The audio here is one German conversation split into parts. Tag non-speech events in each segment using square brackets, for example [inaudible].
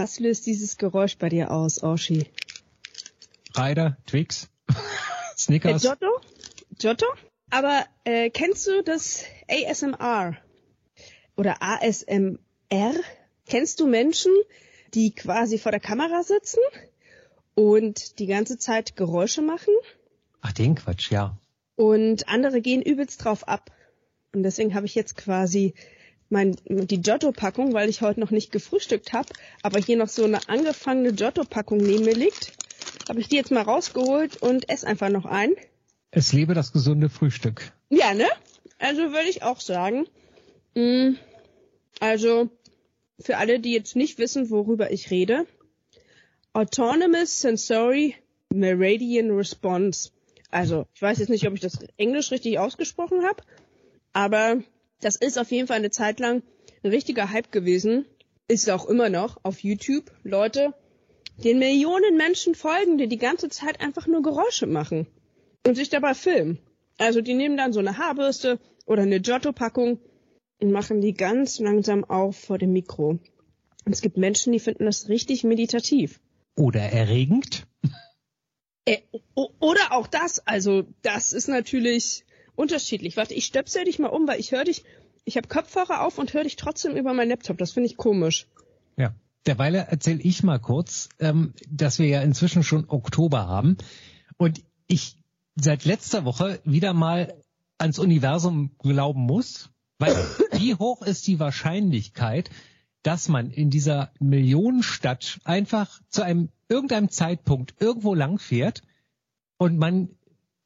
Was löst dieses Geräusch bei dir aus, Oshi? Ryder, Twix, Äh, [laughs] Snickers. Giotto? Giotto? Aber äh, kennst du das ASMR oder ASMR? Kennst du Menschen, die quasi vor der Kamera sitzen und die ganze Zeit Geräusche machen Ach, den Quatsch, ja. und andere gehen übelst drauf ab. Und deswegen habe ich jetzt quasi mein, die Giotto-Packung, weil ich heute noch nicht gefrühstückt habe, aber hier noch so eine angefangene Giotto-Packung neben mir liegt, habe ich die jetzt mal rausgeholt und esse einfach noch ein. Es lebe das gesunde Frühstück. Ja, ne? Also würde ich auch sagen. Mm, Also für alle, die jetzt nicht wissen, worüber ich rede. Autonomous Sensory Meridian Response. Also ich weiß jetzt nicht, ob ich das Englisch richtig ausgesprochen habe, aber das ist auf jeden Fall eine Zeit lang ein richtiger Hype gewesen. Ist auch immer noch auf YouTube. Leute, den Millionen Menschen folgen, die die ganze Zeit einfach nur Geräusche machen und sich dabei filmen. Also die nehmen dann so eine Haarbürste oder eine Giotto-Packung und machen die ganz langsam auf vor dem Mikro. Und es gibt Menschen, die finden das richtig meditativ. Oder erregend. Äh, oder auch das, also das ist natürlich unterschiedlich. Warte, ich stöpsel dich mal um, weil ich höre dich, ich habe Kopfhörer auf und höre dich trotzdem über meinen Laptop. Das finde ich komisch. Ja. Derweil erzähle ich mal kurz, ähm, dass wir ja inzwischen schon Oktober haben und ich seit letzter Woche wieder mal ans Universum glauben muss, weil [coughs] wie hoch ist die Wahrscheinlichkeit, dass man in dieser Millionenstadt einfach zu einem irgendeinem Zeitpunkt irgendwo langfährt und man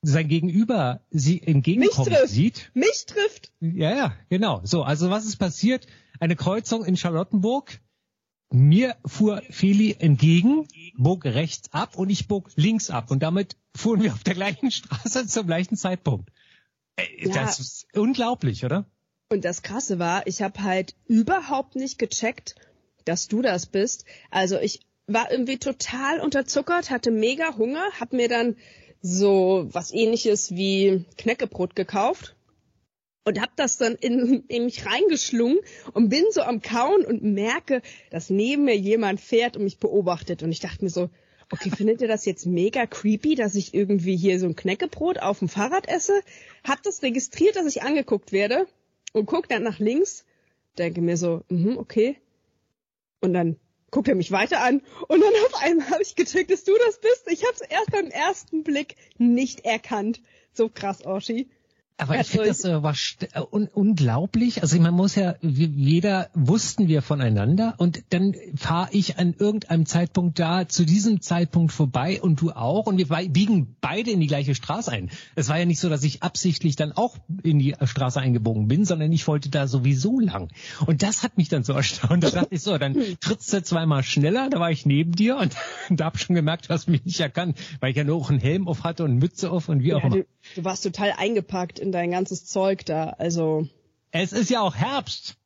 sein Gegenüber sie entgegenkommen trifft. sieht Mich trifft. ja, ja, genau. So, also was ist passiert? Eine Kreuzung in Charlottenburg. Mir fuhr Feli entgegen, bog rechts ab und ich bog links ab. Und damit fuhren wir auf der gleichen Straße zum gleichen Zeitpunkt. Äh, Ja. Das ist unglaublich, oder? Und das Krasse war, ich habe halt überhaupt nicht gecheckt, dass du das bist. Also ich war irgendwie total unterzuckert, hatte mega Hunger, hab mir dann so was ähnliches wie Knäckebrot gekauft und hab das dann in, in mich reingeschlungen und bin so am Kauen und merke, dass neben mir jemand fährt und mich beobachtet. Und ich dachte mir so, okay, findet ihr das jetzt mega creepy, dass ich irgendwie hier so ein Knäckebrot auf dem Fahrrad esse? Hab das registriert, dass ich angeguckt werde und guck dann nach links, denke mir so, mhm, okay. Und dann guckt er mich weiter an und dann auf einmal habe ich gecheckt, dass du das bist. Ich habe es erst beim ersten Blick nicht erkannt. So krass, Oshi. Aber ich finde so das äh, war un unglaublich. Also man muss ja, jeder wussten wir voneinander und dann fahre ich an irgendeinem Zeitpunkt da zu diesem Zeitpunkt vorbei und du auch und wir biegen beide in die gleiche Straße ein. Es war ja nicht so, dass ich absichtlich dann auch in die Straße eingebogen bin, sondern ich wollte da sowieso lang. Und das hat mich dann so erstaunt. Da dachte ich so, dann [laughs] trittst du zweimal schneller, da war ich neben dir und [laughs] da hab schon gemerkt, du hast mich nicht erkannt, weil ich ja nur auch einen Helm auf hatte und Mütze auf und wie auch Ja, immer. du, du warst total eingepackt in dein ganzes Zeug da. Also Es ist ja auch Herbst.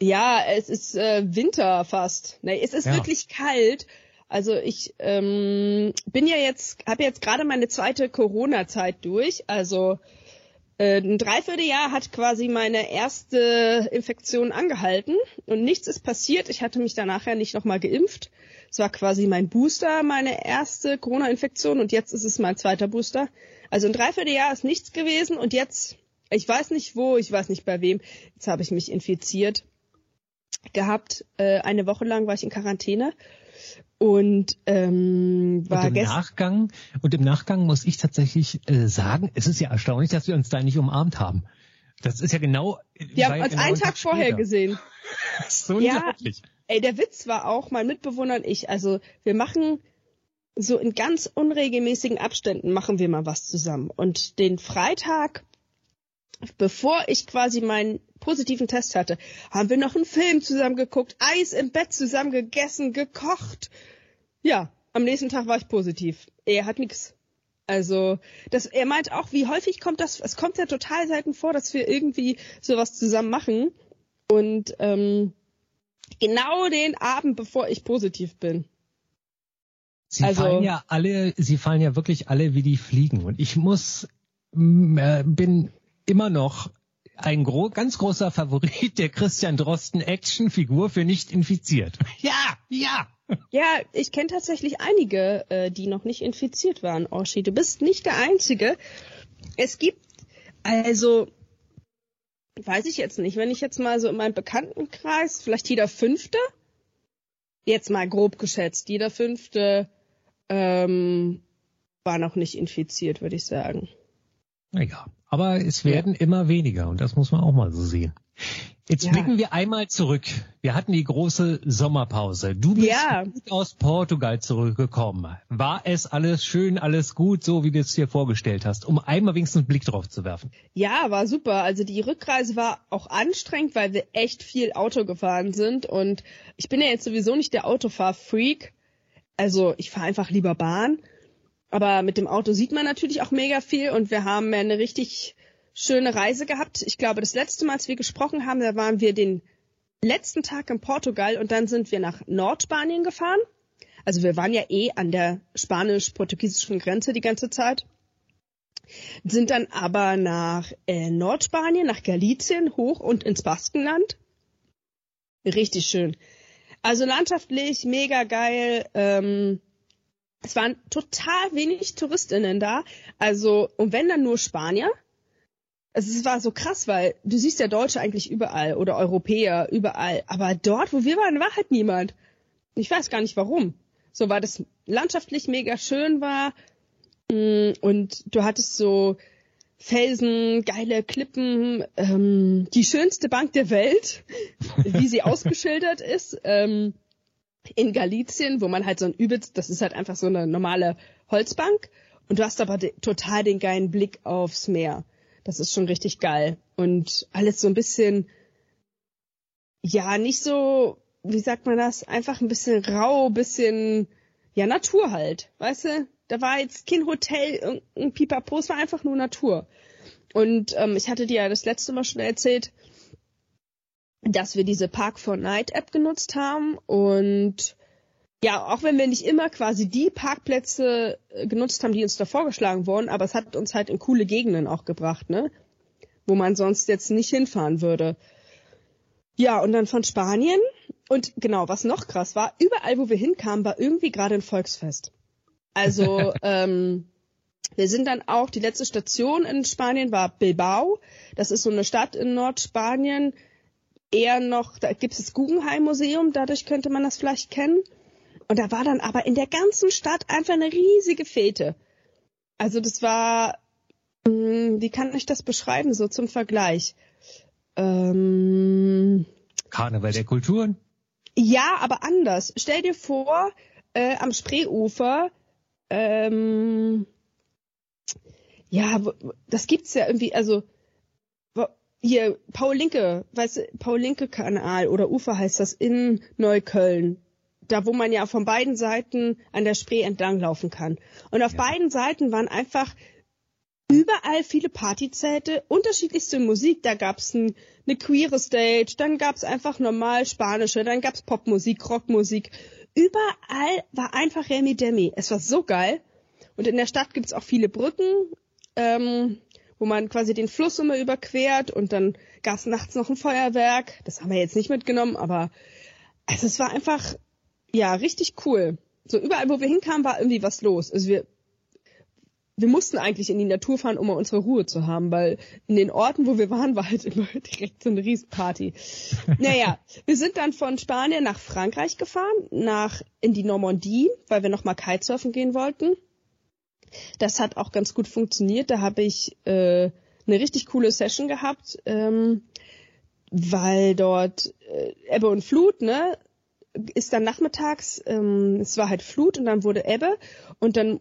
ja, es ist äh, Winter fast. Nee, es ist Ja. wirklich kalt. Also ich ähm, bin ja jetzt, habe jetzt gerade meine zweite Corona-Zeit durch. Also äh, ein Dreivierteljahr hat quasi meine erste Infektion angehalten und nichts ist passiert. Ich hatte mich danach ja nicht nochmal geimpft. Es war quasi mein Booster, meine erste Corona-Infektion und jetzt ist es mein zweiter Booster. Also ein Dreivierteljahr ist nichts gewesen und jetzt, ich weiß nicht wo, ich weiß nicht bei wem, jetzt habe ich mich infiziert gehabt. Äh, eine Woche lang war ich in Quarantäne und ähm, war Und im. Nachgang, und im Nachgang muss ich tatsächlich äh, sagen, es ist ja erstaunlich, dass wir uns da nicht umarmt haben. Das ist ja genau. Wir haben uns einen Tag vorher gesehen. [laughs] So Ja. unglaublich. Ey, der Witz war auch, mein Mitbewohner und ich, also wir machen so in ganz unregelmäßigen Abständen machen wir mal was zusammen. Und den Freitag, bevor ich quasi meinen positiven Test hatte, haben wir noch einen Film zusammen geguckt, Eis im Bett zusammen gegessen, gekocht. Ja, am nächsten Tag war ich positiv. Er hat nix. Also, das, er meint auch, wie häufig kommt das, es kommt ja total selten vor, dass wir irgendwie sowas zusammen machen. Und ähm, genau den Abend, bevor ich positiv bin. Sie Also- fallen ja alle, sie fallen ja wirklich alle wie die Fliegen. Und ich muss, m, äh, bin immer noch ein gro ganz großer Favorit der Christian Drosten Actionfigur für nicht infiziert. [laughs] Ja, ja. Ja, ich kenne tatsächlich einige, äh, die noch nicht infiziert waren, Oshi. Du bist nicht der Einzige. Es gibt, also, weiß ich jetzt nicht, wenn ich jetzt mal so in meinem Bekanntenkreis, vielleicht jeder Fünfte, jetzt mal grob geschätzt, jeder Fünfte ähm, war noch nicht infiziert, würde ich sagen. Naja, aber es werden ja. immer weniger und das muss man auch mal so sehen. Jetzt ja. blicken wir einmal zurück. Wir hatten die große Sommerpause. Du bist ja. aus Portugal zurückgekommen. War es alles schön, alles gut, so wie du es dir vorgestellt hast, um einmal wenigstens einen Blick drauf zu werfen? Ja, war super. Also die Rückreise war auch anstrengend, weil wir echt viel Auto gefahren sind und ich bin ja jetzt sowieso nicht der Autofahr-Freak. Also ich fahre einfach lieber Bahn. Aber mit dem Auto sieht man natürlich auch mega viel und wir haben eine richtig schöne Reise gehabt. Ich glaube, das letzte Mal, als wir gesprochen haben, da waren wir den letzten Tag in Portugal und dann sind wir nach Nordspanien gefahren. Also wir waren ja eh an der spanisch-portugiesischen Grenze die ganze Zeit. Sind dann aber nach äh, Nordspanien, nach Galicien hoch und ins Baskenland. Richtig schön. Also landschaftlich mega geil. Ähm, es waren total wenig Touristinnen da. Also, und wenn dann nur Spanier. Also es war so krass, weil du siehst ja Deutsche eigentlich überall oder Europäer überall. Aber dort, wo wir waren, war halt niemand. Ich weiß gar nicht warum. So weil das landschaftlich mega schön war. Mm, und du hattest so Felsen, geile Klippen, ähm, die schönste Bank der Welt, [laughs] wie sie ausgeschildert ist. Ähm, in Galizien, wo man halt so ein übelst, das ist halt einfach so eine normale Holzbank. Und du hast aber de total den geilen Blick aufs Meer. Das ist schon richtig geil. Und alles so ein bisschen, ja, nicht so, wie sagt man das, einfach ein bisschen rau, bisschen, ja, Natur halt, weißt du? Da war jetzt kein Hotel, ein Pipapo, es war einfach nur Natur. Und ähm, ich hatte dir ja das letzte Mal schon erzählt, dass wir diese Park for Night App genutzt haben und ja, auch wenn wir nicht immer quasi die Parkplätze äh, genutzt haben, die uns da vorgeschlagen wurden, aber es hat uns halt in coole Gegenden auch gebracht, ne? Wo man sonst jetzt nicht hinfahren würde. Ja, und dann von Spanien. Und genau, was noch krass war, überall, wo wir hinkamen, war irgendwie gerade ein Volksfest. Also, [laughs] ähm, wir sind dann auch, die letzte Station in Spanien war Bilbao. Das ist so eine Stadt in Nordspanien. Eher noch, da gibt es das Guggenheim Museum, dadurch könnte man das vielleicht kennen. Und da war dann aber in der ganzen Stadt einfach eine riesige Fete. Also das war, hm, wie kann ich das beschreiben, so zum Vergleich? Ähm, Karneval der Kulturen? Ja, aber anders. Stell dir vor, äh, am Spreeufer, ähm, ja, das gibt's ja irgendwie, also hier Paul Linke, weißt du, Paul Linke Kanal oder Ufer heißt das in Neukölln da wo man ja von beiden Seiten an der Spree entlang laufen kann. Und auf ja. beiden Seiten waren einfach überall viele Partyzelte, unterschiedlichste Musik. Da gab's ein, eine queere Stage, dann gab's einfach normal spanische, dann gab's Popmusik, Rockmusik. Überall war einfach Remi Demi. Es war so geil. Und in der Stadt gibt's auch viele Brücken, ähm, wo man quasi den Fluss immer überquert und dann gab's nachts noch ein Feuerwerk. Das haben wir jetzt nicht mitgenommen, aber also es war einfach ja, richtig cool. So überall, wo wir hinkamen, war irgendwie was los. Also wir, wir mussten eigentlich in die Natur fahren, um mal unsere Ruhe zu haben, weil in den Orten, wo wir waren, war halt immer [laughs] direkt so eine Riesenparty. naja, wir sind dann von Spanien nach Frankreich gefahren, nach in die Normandie, weil wir nochmal Kitesurfen gehen wollten. Das hat auch ganz gut funktioniert. Da habe ich äh, eine richtig coole Session gehabt, ähm, weil dort äh, Ebbe und Flut, ne, ist dann nachmittags, ähm, es war halt Flut und dann wurde Ebbe und dann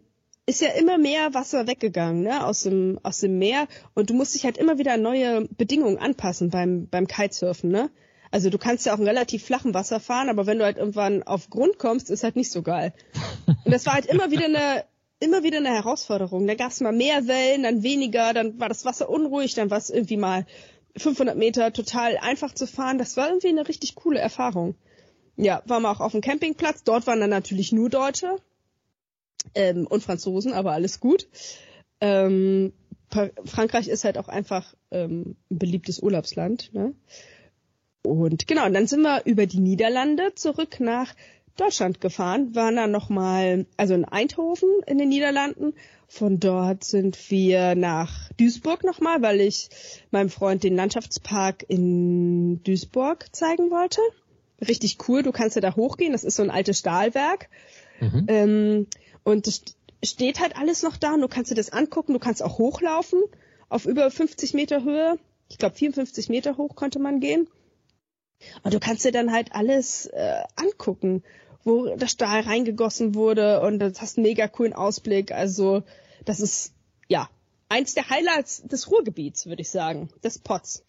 ist ja immer mehr Wasser weggegangen, ne, aus dem, aus dem Meer und du musst dich halt immer wieder neue Bedingungen anpassen beim, beim Kitesurfen, ne. Also du kannst ja auch in relativ flachem Wasser fahren, aber wenn du halt irgendwann auf Grund kommst, ist halt nicht so geil. [laughs] Und das war halt immer wieder eine, immer wieder eine Herausforderung. Da gab es mal mehr Wellen, dann weniger, dann war das Wasser unruhig, dann war es irgendwie mal 500 Meter total einfach zu fahren. Das war irgendwie eine richtig coole Erfahrung. Ja, waren wir auch auf dem Campingplatz. Dort waren dann natürlich nur Deutsche ähm, und Franzosen, aber alles gut. Ähm, Frankreich ist halt auch einfach ähm, ein beliebtes Urlaubsland. Ne? Und genau, und dann sind wir über die Niederlande zurück nach Deutschland gefahren, waren dann nochmal, also in Eindhoven in den Niederlanden. Von dort sind wir nach Duisburg nochmal, weil ich meinem Freund den Landschaftspark in Duisburg zeigen wollte. Richtig cool, du kannst ja da hochgehen, das ist so ein altes Stahlwerk. Mhm. Ähm, und es steht halt alles noch da und du kannst dir das angucken, du kannst auch hochlaufen auf über 50 Meter Höhe. Ich glaube 54 Meter hoch konnte man gehen. Und du kannst dir dann halt alles äh, angucken, wo der Stahl reingegossen wurde und das hast einen mega coolen Ausblick. Also das ist ja eins der Highlights des Ruhrgebiets, würde ich sagen, des Pots.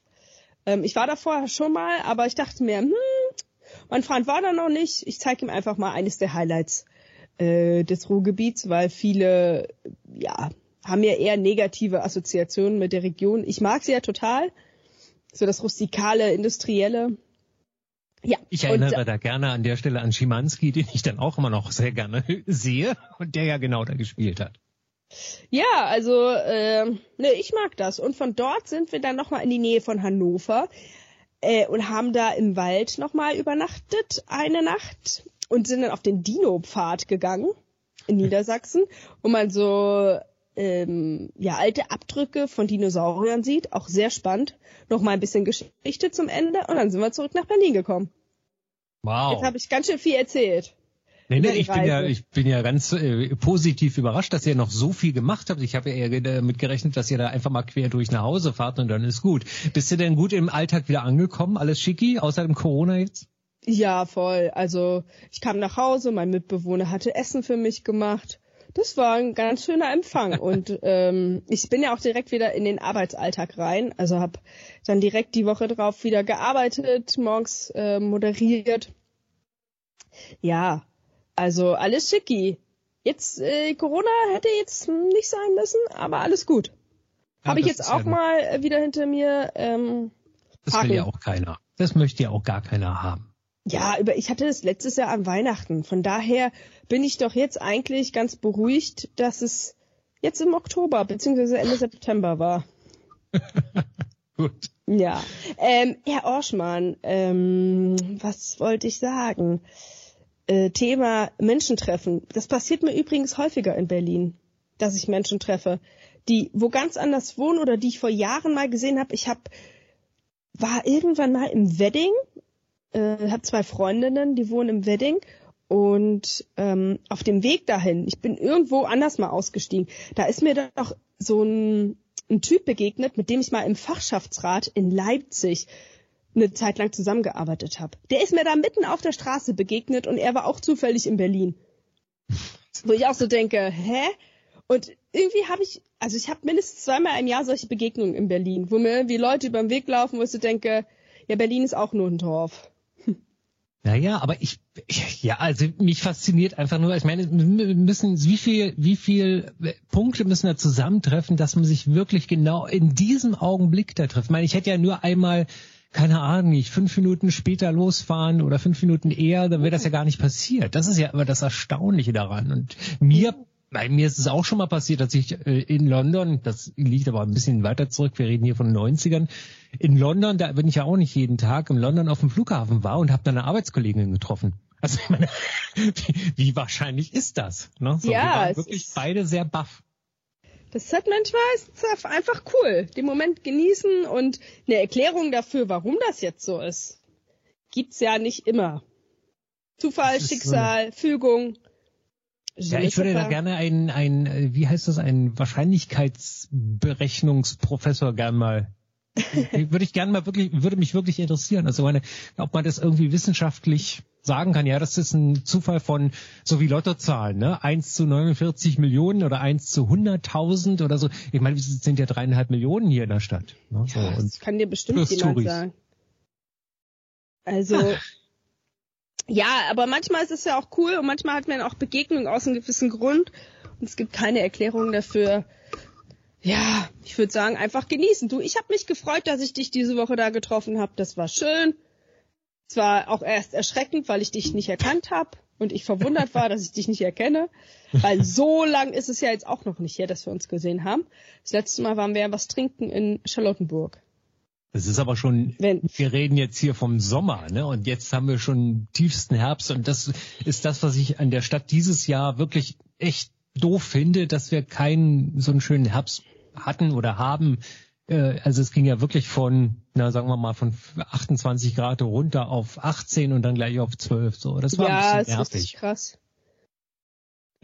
Ähm, ich war da vorher schon mal, aber ich dachte mir, hm, mein Freund war da noch nicht. Ich zeige ihm einfach mal eines der Highlights äh, des Ruhrgebiets, weil viele ja haben ja eher negative Assoziationen mit der Region. Ich mag sie ja total. So das rustikale, industrielle. Ja. Ich erinnere und, da gerne an der Stelle an Schimanski, den ich dann auch immer noch sehr gerne [laughs] sehe und der ja genau da gespielt hat. Ja, also äh, ne, ich mag das. Und von dort sind wir dann nochmal in die Nähe von Hannover äh, und haben da im Wald nochmal übernachtet, eine Nacht und sind dann auf den Dino-Pfad gegangen in Niedersachsen, wo man so ähm, ja alte Abdrücke von Dinosauriern sieht, auch sehr spannend. Noch mal ein bisschen Geschichte zum Ende und dann sind wir zurück nach Berlin gekommen. Wow. Jetzt habe ich ganz schön viel erzählt. Nee, nee, ich bin ja, ich bin ja ganz äh, positiv überrascht, dass ihr noch so viel gemacht habt. Ich habe ja eher damit gerechnet, dass ihr da einfach mal quer durch nach Hause fahrt und dann ist gut. Bist du denn gut im Alltag wieder angekommen? Alles schicki, außer dem Corona jetzt? Ja, voll. Also ich kam nach Hause, mein Mitbewohner hatte Essen für mich gemacht das war ein ganz schöner Empfang [laughs] und ähm, ich bin ja auch direkt wieder in den Arbeitsalltag rein. Also habe dann direkt die Woche drauf wieder gearbeitet, morgens äh, moderiert. Ja, also alles schicki. Jetzt äh, Corona hätte jetzt nicht sein müssen, aber alles gut. Ja, habe ich jetzt auch ja mal wieder hinter mir. Ähm, das will ja auch keiner. Das möchte ja auch gar keiner haben. Ja, über, ich hatte das letztes Jahr an Weihnachten. Von daher bin ich doch jetzt eigentlich ganz beruhigt, dass es jetzt im Oktober bzw. Ende September war. [laughs] Gut. Ja. Ähm, Herr Orschmann, ähm, was wollte ich sagen? Äh, Thema Menschentreffen. Das passiert mir übrigens häufiger in Berlin, dass ich Menschen treffe, die wo ganz anders wohnen oder die ich vor Jahren mal gesehen habe. Ich hab, war irgendwann mal im Wedding äh, habe zwei Freundinnen, die wohnen im Wedding und ähm, auf dem Weg dahin, ich bin irgendwo anders mal ausgestiegen, da ist mir doch so ein, ein Typ begegnet, mit dem ich mal im Fachschaftsrat in Leipzig eine Zeit lang zusammengearbeitet habe. Der ist mir da mitten auf der Straße begegnet und er war auch zufällig in Berlin. Wo ich auch so denke, hä? Und irgendwie habe ich, also ich habe mindestens zweimal im Jahr solche Begegnungen in Berlin, wo mir irgendwie Leute über den Weg laufen, wo ich so denke, ja, Berlin ist auch nur ein Dorf. Naja, aber ich, ja, also mich fasziniert einfach nur, ich meine, müssen, wie viel, wie viel Punkte müssen da zusammentreffen, dass man sich wirklich genau in diesem Augenblick da trifft. Ich meine, ich hätte ja nur einmal, keine Ahnung, nicht fünf Minuten später losfahren oder fünf Minuten eher, dann wäre das ja gar nicht passiert. Das ist ja immer das Erstaunliche daran. Und mir bei mir ist es auch schon mal passiert, dass ich äh, in London, das liegt aber ein bisschen weiter zurück, wir reden hier von 90ern, in London, da bin ich ja auch nicht jeden Tag, in London auf dem Flughafen war und habe da eine Arbeitskollegin getroffen. Also ich meine, [laughs] wie, wie wahrscheinlich ist das? Ne? So, ja, wir waren wirklich beide sehr baff. Das ist halt manchmal ist einfach cool, den Moment genießen und eine Erklärung dafür, warum das jetzt so ist, gibt's ja nicht immer. Zufall, Schicksal, so Fügung. Ja, ich würde da gerne ein, ein, wie heißt das, ein Wahrscheinlichkeitsberechnungsprofessor gern mal [laughs] würde ich gerne mal wirklich, würde mich wirklich interessieren. Also meine, ob man das irgendwie wissenschaftlich sagen kann, ja, das ist ein Zufall von, so wie Lottozahlen, ne? 1 zu 49 Millionen oder 1 zu 100.000 oder so. Ich meine, wir sind ja dreieinhalb Millionen hier in der Stadt. Ne? So, ja, das kann dir bestimmt jemand Touris. sagen. Also, [laughs] ja, aber manchmal ist es ja auch cool und manchmal hat man auch Begegnungen aus einem gewissen Grund und es gibt keine Erklärung dafür. Ja, ich würde sagen, einfach genießen. Du, ich habe mich gefreut, dass ich dich diese Woche da getroffen habe. Das war schön. Es war auch erst erschreckend, weil ich dich nicht erkannt habe. und ich verwundert war, dass ich dich nicht erkenne, weil [laughs] so lang ist es ja jetzt auch noch nicht her, dass wir uns gesehen haben. Das letzte Mal waren wir ja was trinken in Charlottenburg. Das ist aber schon, Wenn, wir reden jetzt hier vom Sommer, ne? Und jetzt haben wir schon tiefsten Herbst und das ist das, was ich an der Stadt dieses Jahr wirklich echt doof finde, dass wir keinen so einen schönen Herbst hatten oder haben. Äh, also es ging ja wirklich von, na sagen wir mal, von 28 Grad runter auf 18 und dann gleich auf 12. So, das war ja, ein bisschen nervig. Ist krass.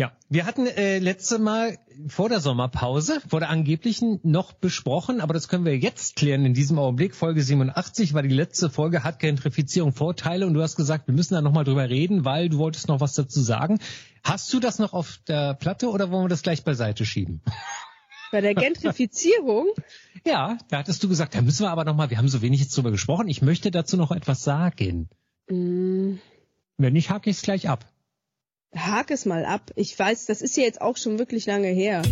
Ja, wir hatten äh, letzte Mal vor der Sommerpause, vor der angeblichen, noch besprochen, aber das können wir jetzt klären in diesem Augenblick. Folge 87 war die letzte Folge, hat Gentrifizierung Vorteile und du hast gesagt, wir müssen da nochmal drüber reden, weil du wolltest noch was dazu sagen. Hast du das noch auf der Platte oder wollen wir das gleich beiseite schieben? [laughs] Bei der Gentrifizierung? ja, da hattest du gesagt, da müssen wir aber nochmal, wir haben so wenig jetzt drüber gesprochen, ich möchte dazu noch etwas sagen. Mm. Wenn nicht, hake ich es gleich ab. Hake es mal ab. Ich weiß, das ist ja jetzt auch schon wirklich lange her.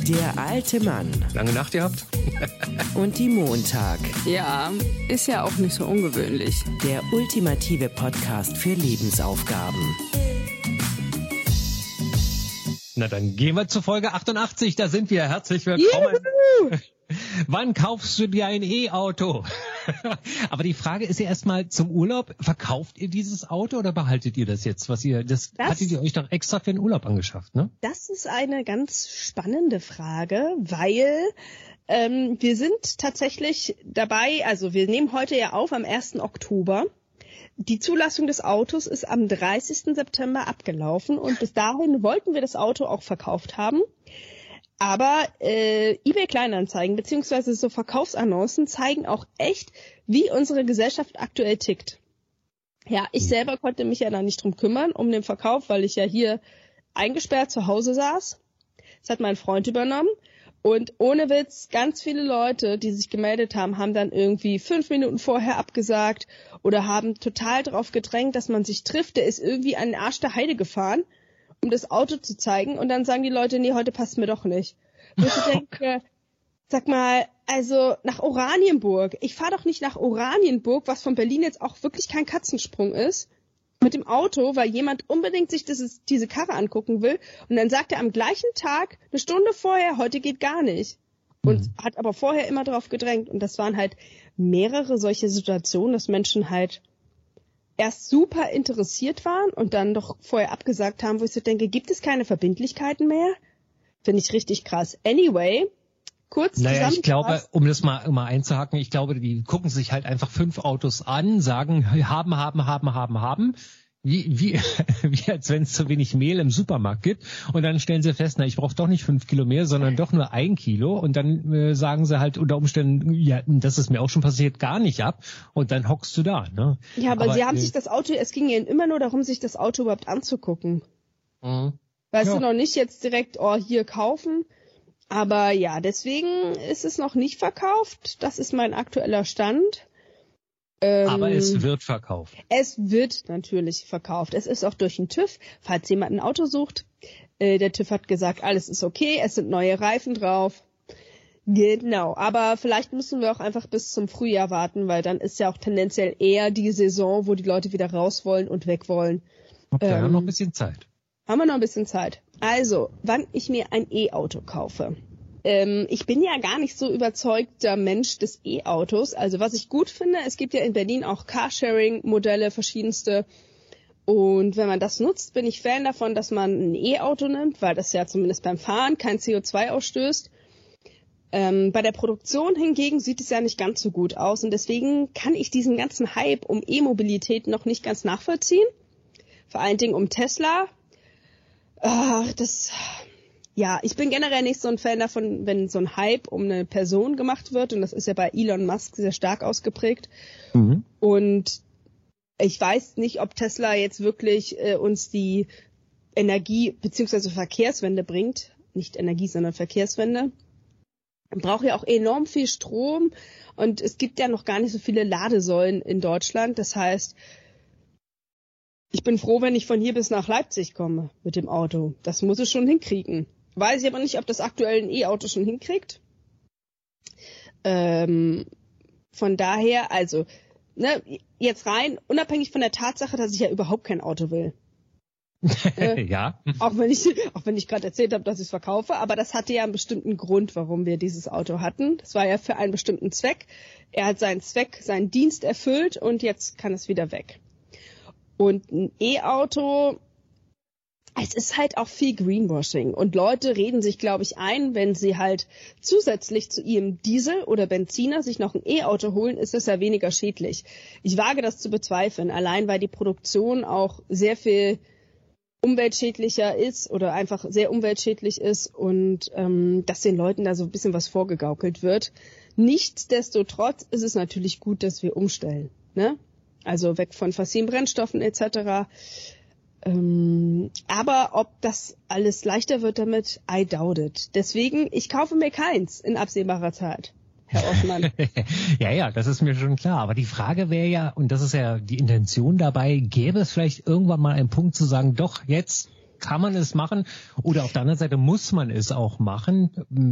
Der alte Mann. Lange Nacht ihr habt? [laughs] Und die Montag. Ja, ist ja auch nicht so ungewöhnlich. Der ultimative Podcast für Lebensaufgaben. Na dann gehen wir zur Folge 88, da sind wir. Herzlich willkommen. Juhu! [laughs] Wann kaufst du dir ein E-Auto? [laughs] Aber die Frage ist ja erstmal zum Urlaub, verkauft ihr dieses Auto oder behaltet ihr das jetzt, was ihr, das, das hattet ihr euch doch extra für den Urlaub angeschafft, ne? Das ist eine ganz spannende Frage, weil ähm, wir sind tatsächlich dabei, also wir nehmen heute ja auf am 1. Oktober. Die Zulassung des Autos ist am 30. September abgelaufen und bis dahin wollten wir das Auto auch verkauft haben. Aber äh, eBay Kleinanzeigen beziehungsweise so Verkaufsannoncen zeigen auch echt, wie unsere Gesellschaft aktuell tickt. Ja, ich selber konnte mich ja da nicht drum kümmern, um den Verkauf, weil ich ja hier eingesperrt zu Hause saß. Das hat mein Freund übernommen. Und ohne Witz, ganz viele Leute, die sich gemeldet haben, haben dann irgendwie fünf Minuten vorher abgesagt oder haben total drauf gedrängt, dass man sich trifft. Der ist irgendwie an den Arsch der Heide gefahren um das Auto zu zeigen und dann sagen die Leute, nee, heute passt mir doch nicht. Wo ich [laughs] denke, sag mal, also nach Oranienburg. Ich fahre doch nicht nach Oranienburg, was von Berlin jetzt auch wirklich kein Katzensprung ist, mit dem Auto, weil jemand unbedingt sich dieses, diese Karre angucken will. Und dann sagt er am gleichen Tag, eine Stunde vorher, heute geht gar nicht. Und mhm. hat aber vorher immer drauf gedrängt. Und das waren halt mehrere solche Situationen, dass Menschen halt erst super interessiert waren und dann doch vorher abgesagt haben, wo ich so denke, gibt es keine Verbindlichkeiten mehr? Finde ich richtig krass. Anyway, kurz Naja, ich glaube, um das mal, mal einzuhaken, ich glaube, die gucken sich halt einfach fünf Autos an, sagen, haben, haben, haben, haben, haben wie, wie, [laughs] wie als wenn es zu wenig Mehl im Supermarkt gibt. Und dann stellen sie fest, na, ich brauche doch nicht fünf Kilo mehr, sondern doch nur ein Kilo. Und dann äh, sagen sie halt unter Umständen, ja, das ist mir auch schon passiert, gar nicht ab. Und dann hockst du da. Ne? Ja, aber, aber sie haben äh, sich das Auto, es ging ihnen immer nur darum, sich das Auto überhaupt anzugucken. Mhm. Weißt ja. du noch nicht jetzt direkt, oh, hier kaufen. Aber ja, deswegen ist es noch nicht verkauft. Das ist mein aktueller Stand. Ähm, Aber es wird verkauft. Es wird natürlich verkauft. Es ist auch durch den TÜV, falls jemand ein Auto sucht. Äh, der TÜV hat gesagt, alles ist okay, es sind neue Reifen drauf. Genau, aber vielleicht müssen wir auch einfach bis zum Frühjahr warten, weil dann ist ja auch tendenziell eher die Saison, wo die Leute wieder raus wollen und weg wollen. Okay, ähm, haben noch ein bisschen Zeit. Haben wir noch ein bisschen Zeit. Also, wann ich mir ein E-Auto kaufe. Ähm, ich bin ja gar nicht so überzeugter Mensch des E-Autos. Also was ich gut finde, es gibt ja in Berlin auch Carsharing-Modelle, verschiedenste. Und wenn man das nutzt, bin ich Fan davon, dass man ein E-Auto nimmt, weil das ja zumindest beim Fahren kein CO2 ausstößt. Ähm, bei der Produktion hingegen sieht es ja nicht ganz so gut aus und deswegen kann ich diesen ganzen Hype um E-Mobilität noch nicht ganz nachvollziehen. Vor allen Dingen um Tesla. Ach, das ja, ich bin generell nicht so ein Fan davon, wenn so ein Hype um eine Person gemacht wird. Und das ist ja bei Elon Musk sehr stark ausgeprägt. Mhm. Und ich weiß nicht, ob Tesla jetzt wirklich äh, uns die Energie beziehungsweise Verkehrswende bringt. Nicht Energie, sondern Verkehrswende. Man braucht ja auch enorm viel Strom und es gibt ja noch gar nicht so viele Ladesäulen in Deutschland. Das heißt, ich bin froh, wenn ich von hier bis nach Leipzig komme mit dem Auto. Das muss es schon hinkriegen. Weiß ich aber nicht, ob das aktuell ein E-Auto schon hinkriegt. Ähm, von daher, also ne, jetzt rein, unabhängig von der Tatsache, dass ich ja überhaupt kein Auto will. [laughs] Äh, ja. Auch wenn ich, auch wenn ich gerade erzählt habe, dass ich es verkaufe, aber das hatte ja einen bestimmten Grund, warum wir dieses Auto hatten. Das war ja für einen bestimmten Zweck. Er hat seinen Zweck, seinen Dienst erfüllt und jetzt kann es wieder weg. Und ein E-Auto, es ist halt auch viel Greenwashing. Und Leute reden sich, glaube ich, ein, wenn sie halt zusätzlich zu ihrem Diesel oder Benziner sich noch ein E-Auto holen, ist das ja weniger schädlich. Ich wage das zu bezweifeln, allein weil die Produktion auch sehr viel umweltschädlicher ist oder einfach sehr umweltschädlich ist und ähm, dass den Leuten da so ein bisschen was vorgegaukelt wird. Nichtsdestotrotz ist es natürlich gut, dass wir umstellen. Ne? Also weg von fossilen Brennstoffen etc. Ähm, aber ob das alles leichter wird damit, I doubt it. Deswegen, ich kaufe mir keins in absehbarer Zeit. Herr Osman. [laughs] ja, ja, das ist mir schon klar. Aber die Frage wäre ja, und das ist ja die Intention dabei, gäbe es vielleicht irgendwann mal einen Punkt zu sagen, doch, jetzt kann man es machen oder auf der anderen Seite muss man es auch machen,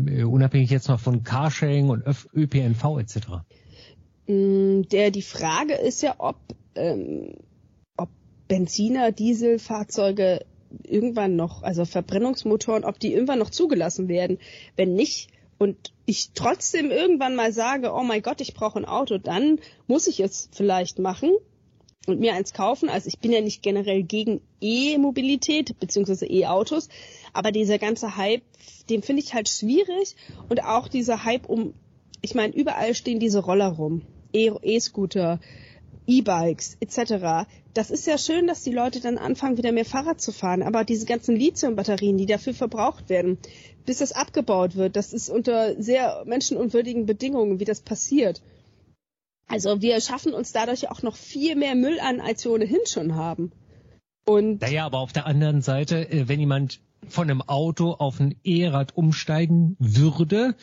äh, unabhängig jetzt mal von Carsharing und ÖPNV etc. Mm, der, die Frage ist ja, ob, ähm, ob Benziner, Dieselfahrzeuge irgendwann noch, also Verbrennungsmotoren, ob die irgendwann noch zugelassen werden. Wenn nicht, und ich trotzdem irgendwann mal sage, oh mein Gott, ich brauche ein Auto, dann muss ich es vielleicht machen und mir eins kaufen. Also ich bin ja nicht generell gegen E-Mobilität bzw. E-Autos, aber dieser ganze Hype, den finde ich halt schwierig und auch dieser Hype um, ich meine, überall stehen diese Roller rum, E-Scooter, E-Bikes etc. Das ist ja schön, dass die Leute dann anfangen, wieder mehr Fahrrad zu fahren, aber diese ganzen Lithium-Batterien, die dafür verbraucht werden, bis das abgebaut wird. Das ist unter sehr menschenunwürdigen Bedingungen, wie das passiert. Also wir schaffen uns dadurch auch noch viel mehr Müll an, als wir ohnehin schon haben. Und naja, aber auf der anderen Seite, äh, wenn jemand von einem Auto auf ein E-Rad umsteigen würde,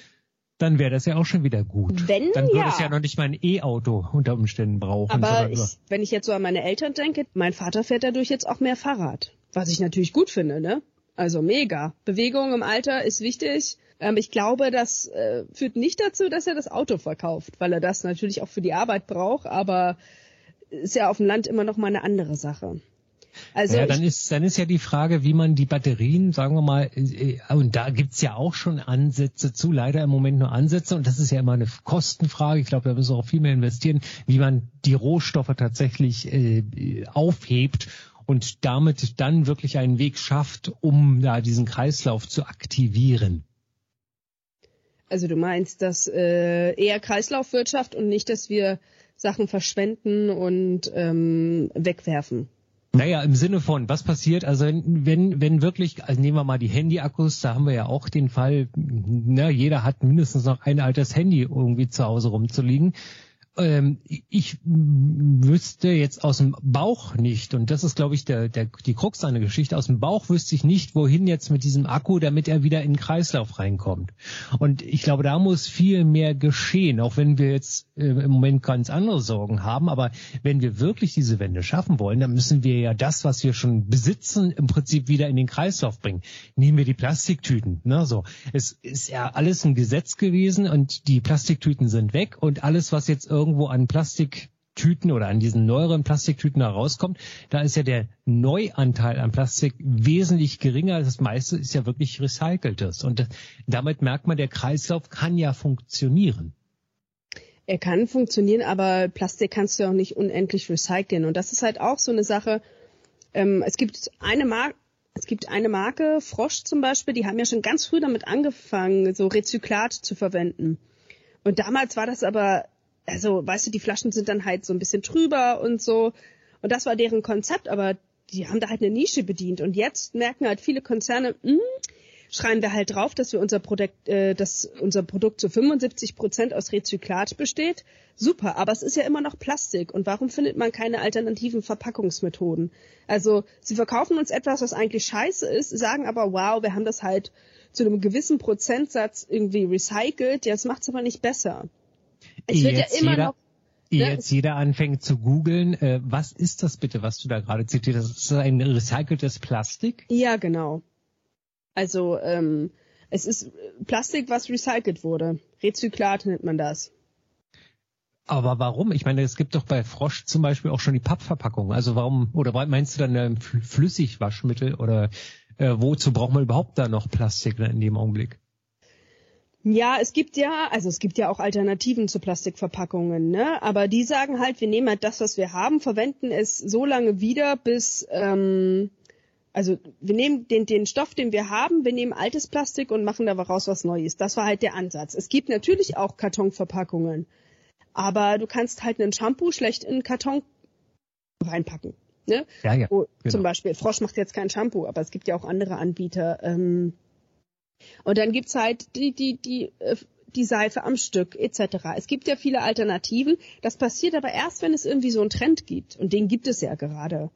dann wäre das ja auch schon wieder gut. Wenn, dann würde ja. es ja noch nicht mal ein E-Auto unter Umständen brauchen. Aber ich, wenn ich jetzt so an meine Eltern denke, mein Vater fährt dadurch jetzt auch mehr Fahrrad. Was ich natürlich gut finde, ne? Also mega. Bewegung im Alter ist wichtig. Ähm, ich glaube, das äh, führt nicht dazu, dass er das Auto verkauft, weil er das natürlich auch für die Arbeit braucht, aber ist ja auf dem Land immer noch mal eine andere Sache. Also ja, dann ist dann ist ja die Frage, wie man die Batterien, sagen wir mal, äh, und da gibt's ja auch schon Ansätze zu, leider im Moment nur Ansätze und das ist ja immer eine Kostenfrage. Ich glaube, da müssen wir auch viel mehr investieren, wie man die Rohstoffe tatsächlich äh, aufhebt und damit dann wirklich einen Weg schafft, um da diesen Kreislauf zu aktivieren. Also du meinst, dass äh, eher Kreislaufwirtschaft und nicht, dass wir Sachen verschwenden und ähm, wegwerfen. Naja, im Sinne von, was passiert, also wenn, wenn wirklich, also nehmen wir mal die Handyakkus, da haben wir ja auch den Fall, na, jeder hat mindestens noch ein altes Handy irgendwie zu Hause rumzuliegen ähm, ich wüsste jetzt aus dem Bauch nicht, und das ist, glaube ich, der, der, die Krux einer Geschichte, aus dem Bauch wüsste ich nicht, wohin jetzt mit diesem Akku, damit er wieder in den Kreislauf reinkommt. Und ich glaube, da muss viel mehr geschehen, auch wenn wir jetzt äh, im Moment ganz andere Sorgen haben. Aber wenn wir wirklich diese Wende schaffen wollen, dann müssen wir ja das, was wir schon besitzen, im Prinzip wieder in den Kreislauf bringen. Nehmen wir die Plastiktüten. Ne? So, es ist ja alles ein Gesetz gewesen und die Plastiktüten sind weg und alles, was jetzt irgendwie irgendwo an Plastiktüten oder an diesen neueren Plastiktüten herauskommt, da ist ja der Neuanteil an Plastik wesentlich geringer. Das meiste ist ja wirklich recyceltes. Und damit merkt man, der Kreislauf kann ja funktionieren. Er kann funktionieren, aber Plastik kannst du auch nicht unendlich recyceln. Und das ist halt auch so eine Sache. Ähm, es gibt eine Marke, es gibt eine Marke, Frosch zum Beispiel, die haben ja schon ganz früh damit angefangen, so Rezyklat zu verwenden. Und damals war das aber also, weißt du, die Flaschen sind dann halt so ein bisschen trüber und so. Und das war deren Konzept, aber die haben da halt eine Nische bedient. Und jetzt merken halt viele Konzerne, mh, hm, schreien wir halt drauf, dass wir unser Produkt, äh, dass unser Produkt zu 75 Prozent aus Rezyklat besteht. Super, aber es ist ja immer noch Plastik. Und warum findet man keine alternativen Verpackungsmethoden? Also, sie verkaufen uns etwas, was eigentlich scheiße ist, sagen aber, wow, wir haben das halt zu einem gewissen Prozentsatz irgendwie recycelt. Ja, das macht's aber nicht besser. Es wird jetzt ja immer jeder, noch ne? Jetzt jeder anfängt zu googeln, äh, was ist das bitte, was du da gerade zitiert hast? Ist das ein recyceltes Plastik? Ja, genau. Also ähm, es ist Plastik, was recycelt wurde. Rezyklat nennt man das. Aber warum? Ich meine, es gibt doch bei Frosch zum Beispiel auch schon die Pappverpackung. Also warum, oder meinst du dann ähm, Flüssigwaschmittel oder äh, wozu braucht man überhaupt da noch Plastik in dem Augenblick? Ja, es gibt ja, also es gibt ja auch Alternativen zu Plastikverpackungen, ne? Aber die sagen halt, wir nehmen halt das, was wir haben, verwenden es so lange wieder, bis ähm, also wir nehmen den, den Stoff, den wir haben, wir nehmen altes Plastik und machen daraus was Neues. Das war halt der Ansatz. Es gibt natürlich auch Kartonverpackungen. Aber du kannst halt einen Shampoo schlecht in einen Karton reinpacken. Ne? Ja, ja. Wo, genau. Zum Beispiel, Frosch macht jetzt kein Shampoo, aber es gibt ja auch andere Anbieter. Ähm, und dann gibt's halt die, die, die, äh, die Seife am Stück etc. Es gibt ja viele Alternativen. Das passiert aber erst, wenn es irgendwie so einen Trend gibt. Und den gibt es ja gerade.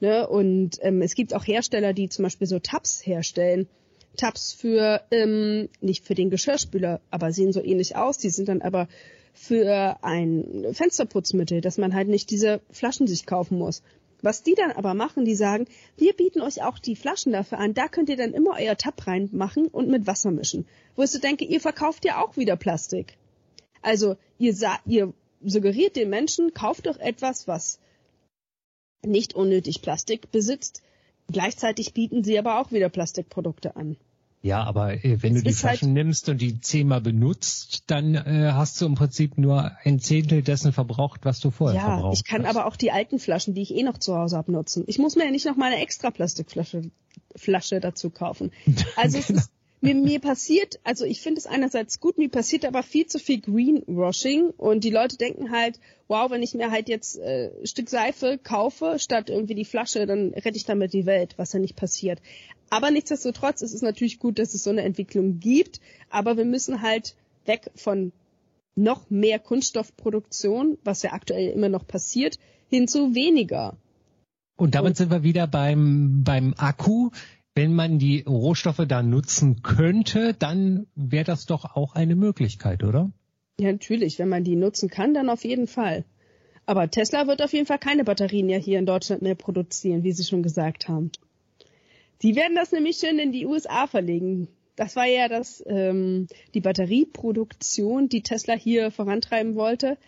Ne? Und ähm, es gibt auch Hersteller, die zum Beispiel so Tabs herstellen. Tabs für, ähm, nicht für den Geschirrspüler, aber sehen so ähnlich aus. Die sind dann aber für ein Fensterputzmittel, dass man halt nicht diese Flaschen sich kaufen muss. Was die dann aber machen, die sagen, wir bieten euch auch die Flaschen dafür an, da könnt ihr dann immer euer Tab reinmachen und mit Wasser mischen. Wo ich so denke, ihr verkauft ja auch wieder Plastik. Also ihr, ihr suggeriert den Menschen, kauft doch etwas, was nicht unnötig Plastik besitzt. Gleichzeitig bieten sie aber auch wieder Plastikprodukte an. Ja, aber äh, wenn das du die Flaschen halt nimmst und die zehnmal benutzt, dann äh, hast du im Prinzip nur ein Zehntel dessen verbraucht, was du vorher ja, verbraucht hast. Ich kann hast. aber auch die alten Flaschen, die ich eh noch zu Hause habe, nutzen. Ich muss mir ja nicht noch mal eine extra Plastikflasche Flasche dazu kaufen. [laughs] Also genau. es ist, mir, mir passiert, also ich finde es einerseits gut, mir passiert aber viel zu viel Greenwashing und die Leute denken halt, wow, wenn ich mir halt jetzt äh, ein Stück Seife kaufe, statt irgendwie die Flasche, dann rette ich damit die Welt, was ja nicht passiert. Aber nichtsdestotrotz ist es natürlich gut, dass es so eine Entwicklung gibt, aber wir müssen halt weg von noch mehr Kunststoffproduktion, was ja aktuell immer noch passiert, hin zu weniger. Und damit und, sind wir wieder beim, beim Akku wenn man die Rohstoffe da nutzen könnte, dann wäre das doch auch eine Möglichkeit, oder? Ja, natürlich. Wenn man die nutzen kann, dann auf jeden Fall. Aber Tesla wird auf jeden Fall keine Batterien ja hier in Deutschland mehr produzieren, wie Sie schon gesagt haben. Die werden das nämlich schön in die USA verlegen. Das war ja das, ähm, die Batterieproduktion, die Tesla hier vorantreiben wollte,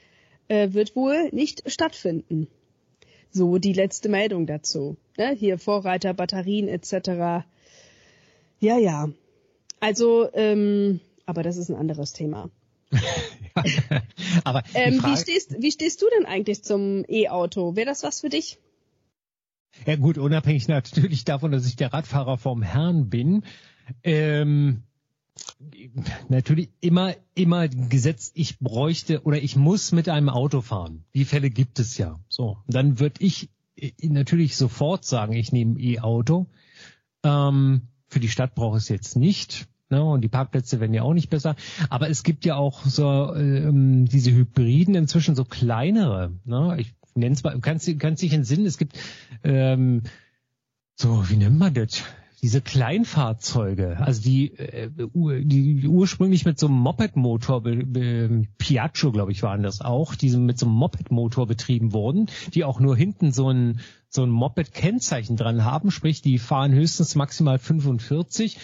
äh, wird wohl nicht stattfinden. So die letzte Meldung dazu. Ne? Hier Vorreiter, Batterien etc. Ja, ja. Also, ähm, aber das ist ein anderes Thema. [laughs] aber ähm, wie, stehst, wie stehst du denn eigentlich zum E-Auto? Wäre das was für dich? Ja gut, unabhängig natürlich davon, dass ich der Radfahrer vom Herrn bin. Ähm, natürlich immer, immer gesetzt, ich bräuchte oder ich muss mit einem Auto fahren. Die Fälle gibt es ja. So, dann würde ich natürlich sofort sagen, ich nehme E-Auto. Ähm, für die Stadt brauche ich es jetzt nicht. Ne? Und die Parkplätze werden ja auch nicht besser. Aber es gibt ja auch so ähm, diese Hybriden inzwischen so kleinere. Ne? Ich nenne es mal, kannst du kannst dich entsinnen, es gibt ähm, so, wie nennt man das? Diese Kleinfahrzeuge, also die, äh, die ursprünglich mit so einem Moped-Motor, Piaggio, glaube ich, waren das auch, die mit so einem Moped-Motor betrieben wurden, die auch nur hinten so ein, so ein Moped-Kennzeichen dran haben, sprich, die fahren höchstens maximal 45,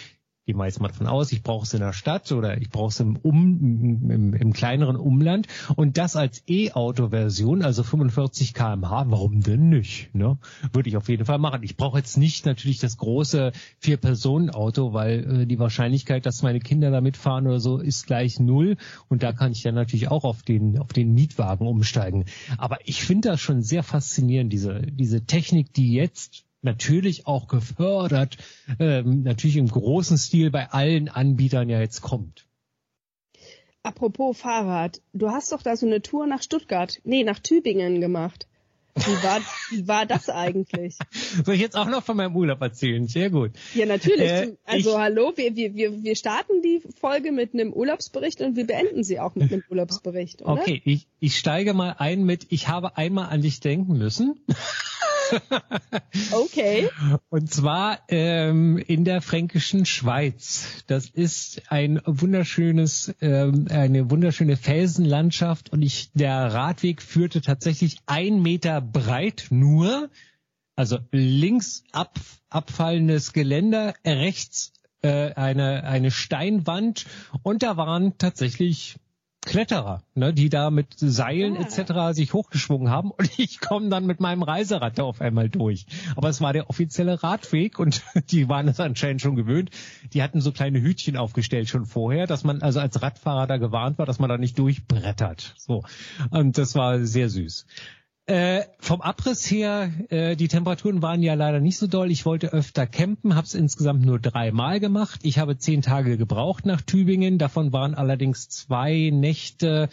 gehe jetzt mal davon aus, ich brauche es in der Stadt oder ich brauche es im, um, im, im kleineren Umland und das als E-Auto-Version, also 45 kmh, warum denn nicht? Ne? Würde ich auf jeden Fall machen. Ich brauche jetzt nicht natürlich das große Vier-Personen-Auto, weil äh, die Wahrscheinlichkeit, dass meine Kinder da mitfahren oder so, ist gleich null und da kann ich dann natürlich auch auf den, auf den Mietwagen umsteigen. Aber ich finde das schon sehr faszinierend, diese, diese Technik, die jetzt natürlich auch gefördert, ähm, natürlich im großen Stil bei allen Anbietern ja jetzt kommt. Apropos Fahrrad, du hast doch da so eine Tour nach Stuttgart, nee, nach Tübingen gemacht. Wie war, wie war das [laughs] eigentlich? Soll ich jetzt auch noch von meinem Urlaub erzählen? Sehr gut. Ja, natürlich. Äh, also ich, hallo, wir, wir, wir starten die Folge mit einem Urlaubsbericht und wir beenden sie auch mit einem Urlaubsbericht, oder? Okay, ich, ich steige mal ein mit, ich habe einmal an dich denken müssen. [laughs] [laughs] okay. Und zwar ähm, in der fränkischen Schweiz. Das ist ein wunderschönes, ähm, eine wunderschöne Felsenlandschaft und ich, der Radweg führte tatsächlich ein Meter breit nur. Also links ab, abfallendes Geländer, rechts äh, eine, eine Steinwand und da waren tatsächlich Kletterer, ne, die da mit Seilen Ah. etc. sich hochgeschwungen haben und [laughs] ich komme dann mit meinem Reiserad da auf einmal durch. Aber es war der offizielle Radweg und [laughs] die waren es anscheinend schon gewöhnt. Die hatten so kleine Hütchen aufgestellt schon vorher, dass man also als Radfahrer da gewarnt war, dass man da nicht durchbrettert. So. Und das war sehr süß. Äh, vom Abriss her, äh, die Temperaturen waren ja leider nicht so doll. Ich wollte öfter campen, habe es insgesamt nur dreimal gemacht. Ich habe zehn Tage gebraucht nach Tübingen. Davon waren allerdings zwei Nächte,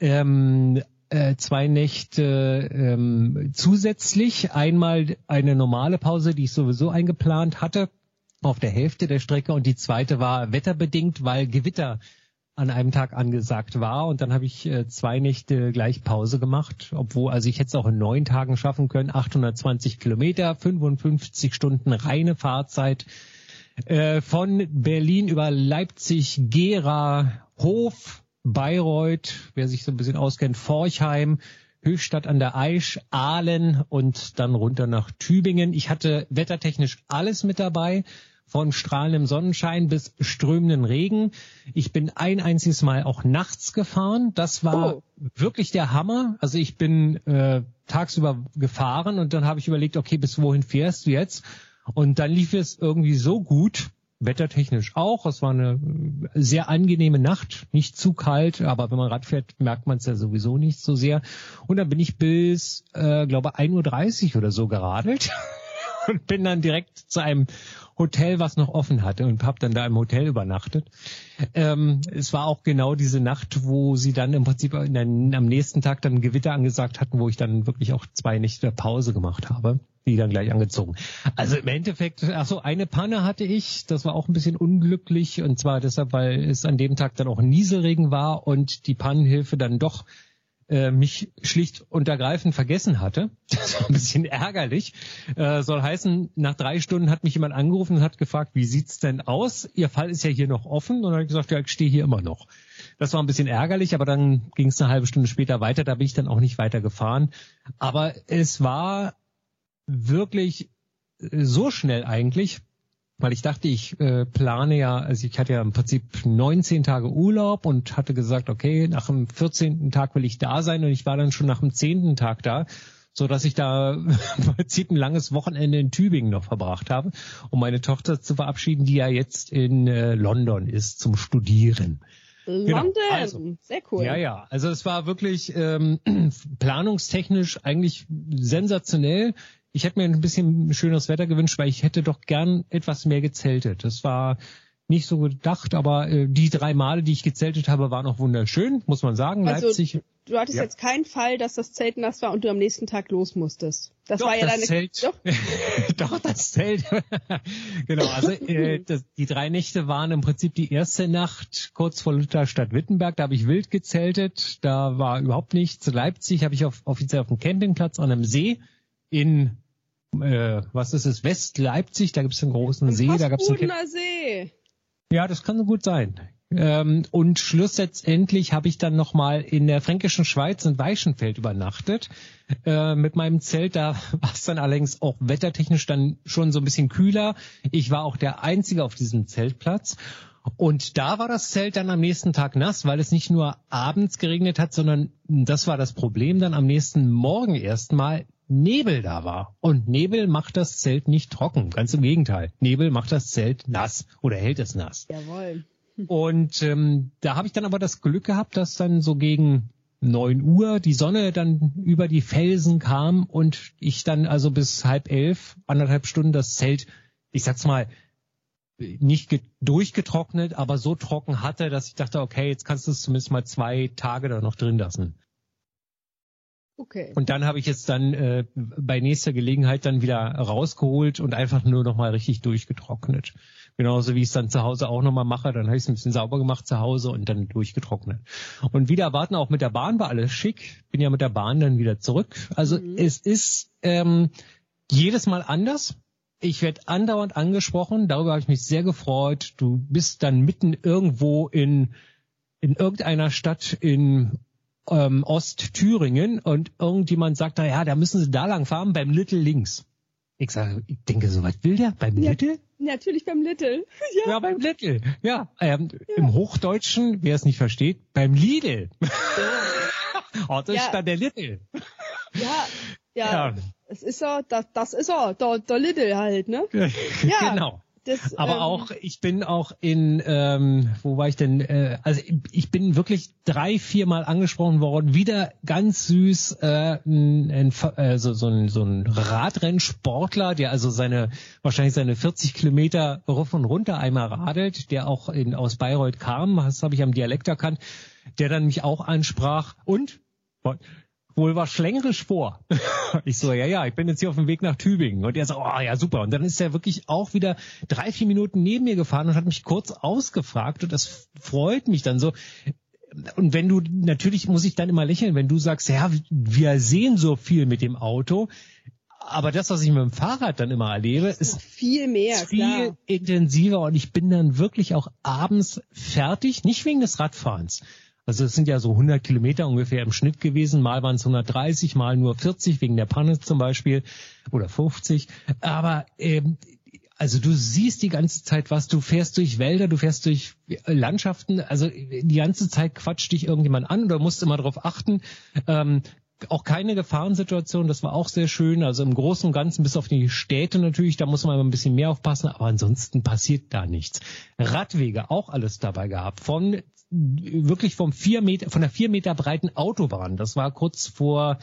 ähm, äh, zwei Nächte ähm, zusätzlich. Einmal eine normale Pause, die ich sowieso eingeplant hatte auf der Hälfte der Strecke und die zweite war wetterbedingt, weil Gewitter an einem Tag angesagt war. Und dann habe ich äh, zwei Nächte gleich Pause gemacht, obwohl, also ich hätte es auch in neun Tagen schaffen können, 820 Kilometer, 55 Stunden reine Fahrzeit äh, von Berlin über Leipzig, Gera, Hof, Bayreuth, wer sich so ein bisschen auskennt, Forchheim, Höchstadt an der Aisch, Aalen und dann runter nach Tübingen. Ich hatte wettertechnisch alles mit dabei von strahlendem Sonnenschein bis strömenden Regen. Ich bin ein einziges Mal auch nachts gefahren. Das war Oh. wirklich der Hammer. Also ich bin äh, tagsüber gefahren und dann habe ich überlegt, okay, bis wohin fährst du jetzt? Und dann lief es irgendwie so gut, wettertechnisch auch. Es war eine äh, sehr angenehme Nacht, nicht zu kalt, aber wenn man Rad fährt, merkt man es ja sowieso nicht so sehr. Und dann bin ich bis, äh, glaube 1.30 Uhr oder so geradelt [laughs] und bin dann direkt zu einem Hotel, was noch offen hatte und habe dann da im Hotel übernachtet. Ähm, es war auch genau diese Nacht, wo sie dann im Prinzip in der, am nächsten Tag dann Gewitter angesagt hatten, wo ich dann wirklich auch zwei Nächte Pause gemacht habe, die dann gleich angezogen. Also im Endeffekt, ach so, eine Panne hatte ich, das war auch ein bisschen unglücklich und zwar deshalb, weil es an dem Tag dann auch Nieselregen war und die Pannenhilfe dann doch äh, mich schlicht und ergreifend vergessen hatte. [laughs] Das war ein bisschen ärgerlich. Äh, soll heißen, nach drei Stunden hat mich jemand angerufen und hat gefragt, wie sieht's denn aus? Ihr Fall ist ja hier noch offen. Und dann habe ich gesagt, ja, ich stehe hier immer noch. Das war ein bisschen ärgerlich, aber dann ging es eine halbe Stunde später weiter. Da bin ich dann auch nicht weiter gefahren. Aber es war wirklich so schnell eigentlich, weil ich dachte, ich äh, plane ja, also ich hatte ja im Prinzip 19 Tage Urlaub und hatte gesagt, okay, nach dem 14. Tag will ich da sein und ich war dann schon nach dem 10. Tag da, so dass ich da [laughs] im Prinzip ein langes Wochenende in Tübingen noch verbracht habe, um meine Tochter zu verabschieden, die ja jetzt in äh, London ist zum Studieren. London, also. sehr cool. Ja, ja. Also es war wirklich ähm, [clears throat] planungstechnisch eigentlich sensationell. Ich hätte mir ein bisschen schöneres Wetter gewünscht, weil ich hätte doch gern etwas mehr gezeltet. Das war nicht so gedacht, aber äh, die drei Male, die ich gezeltet habe, waren auch wunderschön, muss man sagen. Also, Leipzig. Du hattest Ja. jetzt keinen Fall, dass das Zelt nass war und du am nächsten Tag los musstest. Das Doch, war ja das deine Zelt. Doch, [laughs] Doch, das Zelt. [laughs] genau, also äh, das, die drei Nächte waren im Prinzip die erste Nacht kurz vor Lutherstadt Wittenberg. Da habe ich wild gezeltet. Da war überhaupt nichts. Leipzig habe ich auf, offiziell auf dem Campingplatz an einem See in äh, was ist es, West-Leipzig, da gibt es einen großen See, da gab es einen See. ja, das kann so gut sein. Ähm, und schlussendlich habe ich dann nochmal in der fränkischen Schweiz in Weichenfeld übernachtet äh, mit meinem Zelt. Da [laughs] war es dann allerdings auch wettertechnisch dann schon so ein bisschen kühler. Ich war auch der Einzige auf diesem Zeltplatz. Und da war das Zelt dann am nächsten Tag nass, weil es nicht nur abends geregnet hat, sondern das war das Problem dann am nächsten Morgen erstmal Nebel da war. Und Nebel macht das Zelt nicht trocken. Ganz im Gegenteil. Nebel macht das Zelt nass oder hält es nass. Jawohl. [laughs] Und ähm, da habe ich dann aber das Glück gehabt, dass dann so gegen neun Uhr die Sonne dann über die Felsen kam und ich dann also bis halb elf, anderthalb Stunden das Zelt, ich sag's mal, nicht ge- durchgetrocknet, aber so trocken hatte, dass ich dachte, okay, jetzt kannst du es zumindest mal zwei Tage da noch drin lassen. Okay. Und dann habe ich jetzt dann äh, bei nächster Gelegenheit dann wieder rausgeholt und einfach nur nochmal richtig durchgetrocknet. Genauso wie ich es dann zu Hause auch nochmal mache. Dann habe ich es ein bisschen sauber gemacht zu Hause und dann durchgetrocknet. Und wieder erwarten, auch mit der Bahn war alles schick. Bin ja mit der Bahn dann wieder zurück. Also Mhm. es ist ähm, jedes Mal anders. Ich werde andauernd angesprochen. Darüber habe ich mich sehr gefreut. Du bist dann mitten irgendwo in, in irgendeiner Stadt in ähm, Ostthüringen und irgendjemand sagt, na ja, da müssen Sie da lang fahren beim Little links. Ich sage, ich denke so, was will der? Beim Ja. Little? Natürlich beim Little. [laughs] Ja, beim Lidl. Ja, ähm, im Hochdeutschen, wer es nicht versteht, beim Lidl. [laughs] oh, das Ja. ist dann der. Ja, ja. Ja. Es ist er, das, das ist er, der, der Little halt, ne? [laughs] Ja. genau. Das, Aber ähm, auch, ich bin auch in, ähm, wo war ich denn? Äh, also ich bin wirklich drei, viermal angesprochen worden, wieder ganz süß, äh, ein, ein, äh, so, so, ein, so ein Radrennsportler, der also seine, wahrscheinlich seine 40 Kilometer rauf und runter einmal radelt, der auch in, aus Bayreuth kam, das habe ich am Dialekt erkannt, der dann mich auch ansprach und wohl war schlängerisch vor. [laughs] Ich so, ja, ja, ich bin jetzt hier auf dem Weg nach Tübingen. Und er so, oh ja, super. Und dann ist er wirklich auch wieder drei, vier Minuten neben mir gefahren und hat mich kurz ausgefragt. Und das freut mich dann so. Und wenn du, natürlich muss ich dann immer lächeln, wenn du sagst, ja, wir sehen so viel mit dem Auto. Aber das, was ich mit dem Fahrrad dann immer erlebe, ist viel mehr, viel klar. intensiver und ich bin dann wirklich auch abends fertig, nicht wegen des Radfahrens. Also es sind ja so 100 Kilometer ungefähr im Schnitt gewesen. Mal waren es 130, mal nur 40 wegen der Panne zum Beispiel oder 50. Aber ähm, also du siehst die ganze Zeit was. Du fährst durch Wälder, du fährst durch Landschaften. Also die ganze Zeit quatscht dich irgendjemand an oder musst immer darauf achten. Ähm, auch keine Gefahrensituation, das war auch sehr schön. Also im Großen und Ganzen, bis auf die Städte natürlich, da muss man immer ein bisschen mehr aufpassen, aber ansonsten passiert da nichts. Radwege, auch alles dabei gehabt. Von wirklich vom vier Meter, von der vier Meter breiten Autobahn. Das war kurz vor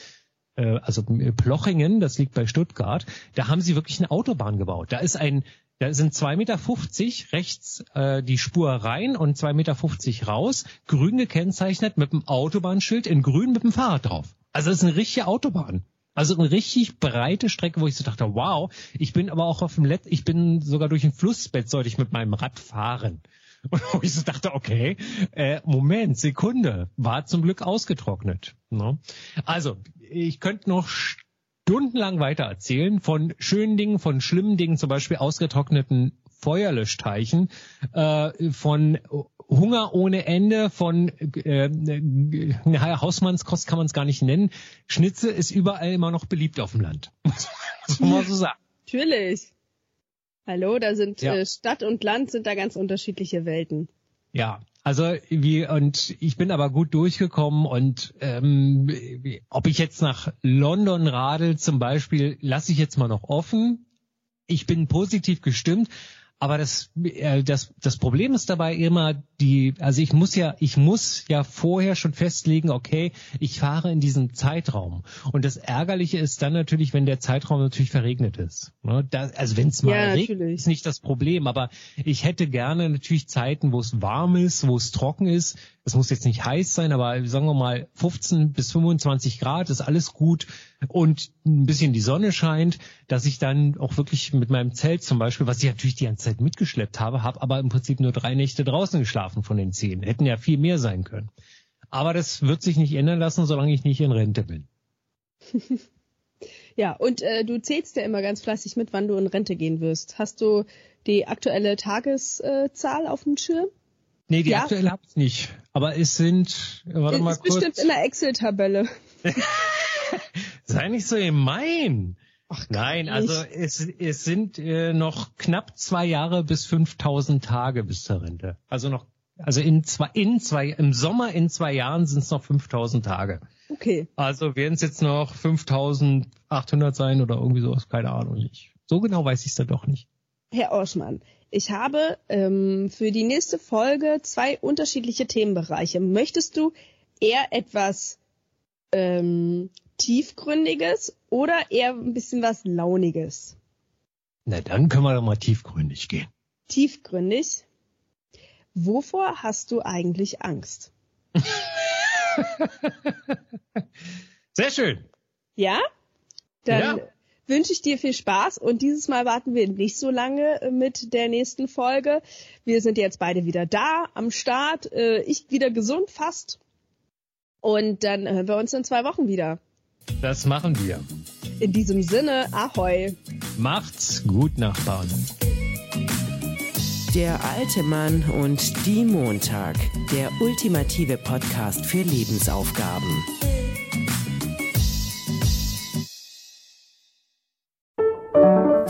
äh, also Plochingen, das liegt bei Stuttgart, da haben sie wirklich eine Autobahn gebaut. Da ist ein, da sind zwei Meter fünfzig rechts äh, die Spur rein und zwei Meter fünfzig raus, grün gekennzeichnet mit dem Autobahnschild in grün mit dem Fahrrad drauf. Also das ist eine richtige Autobahn. Also eine richtig breite Strecke, wo ich so dachte, wow, ich bin aber auch auf dem Let ich bin sogar durch ein Flussbett sollte ich mit meinem Rad fahren. [laughs] Und ich so dachte, okay, äh, Moment, Sekunde, war zum Glück ausgetrocknet. Ne? Also, ich könnte noch stundenlang weiter erzählen von schönen Dingen, von schlimmen Dingen, zum Beispiel ausgetrockneten Feuerlöschteichen, äh, von Hunger ohne Ende, von äh, naja, Hausmannskost kann man es gar nicht nennen. Schnitzel ist überall immer noch beliebt auf dem Land. [laughs] muss man so sagen. Natürlich. Hallo, da sind Ja. äh, Stadt und Land sind da ganz unterschiedliche Welten. Ja, also wie und ich bin aber gut durchgekommen und ähm, ob ich jetzt nach London radel zum Beispiel, lasse ich jetzt mal noch offen. Ich bin positiv gestimmt, aber das äh, das das Problem ist dabei immer die, also ich muss ja ich muss ja vorher schon festlegen, okay, ich fahre in diesem Zeitraum und das Ärgerliche ist dann natürlich, wenn der Zeitraum natürlich verregnet ist. Ne? Da, also wenn es mal Ja, regnet, natürlich. ist nicht das Problem, aber ich hätte gerne natürlich Zeiten, wo es warm ist, wo es trocken ist. Es muss jetzt nicht heiß sein, aber sagen wir mal 15 bis 25 Grad ist alles gut und ein bisschen die Sonne scheint, dass ich dann auch wirklich mit meinem Zelt zum Beispiel, was ich natürlich die ganze Zeit mitgeschleppt habe, habe aber im Prinzip nur drei Nächte draußen geschlafen von den zehn. Hätten ja viel mehr sein können. Aber das wird sich nicht ändern lassen, solange ich nicht in Rente bin. [laughs] Ja, und äh, du zählst ja immer ganz fleißig mit, wann du in Rente gehen wirst. Hast du die aktuelle Tageszahl auf dem Schirm? Nee, die Ja. aktuelle habe ich nicht. Aber es sind, warte mal ist kurz. bestimmt in der Excel-Tabelle. [laughs] Sei nicht so gemein. Nein, nicht. also es, es sind äh, noch knapp zwei Jahre bis 5000 Tage bis zur Rente. Also noch, also in zwei, in zwei, im Sommer in zwei Jahren sind es noch 5000 Tage. Okay. Also werden es jetzt noch 5800 sein oder irgendwie sowas, keine Ahnung nicht. So genau weiß ich es dann doch nicht. Herr Orschmann, ich habe ähm, für die nächste Folge zwei unterschiedliche Themenbereiche. Möchtest du eher etwas ähm, tiefgründiges oder eher ein bisschen was launiges? Na, dann können wir doch mal tiefgründig gehen. Tiefgründig. Wovor hast du eigentlich Angst? [laughs] Sehr schön. Ja? Dann Ja. wünsche ich dir viel Spaß und dieses Mal warten wir nicht so lange äh, mit der nächsten Folge. Wir sind jetzt beide wieder da, am Start. Äh, Ich wieder gesund fast. Und dann hören wir uns in zwei Wochen wieder. Das machen wir. In diesem Sinne, ahoi. Macht's gut, Nachbarn. Der alte Mann und die Montag. Der ultimative Podcast für Lebensaufgaben.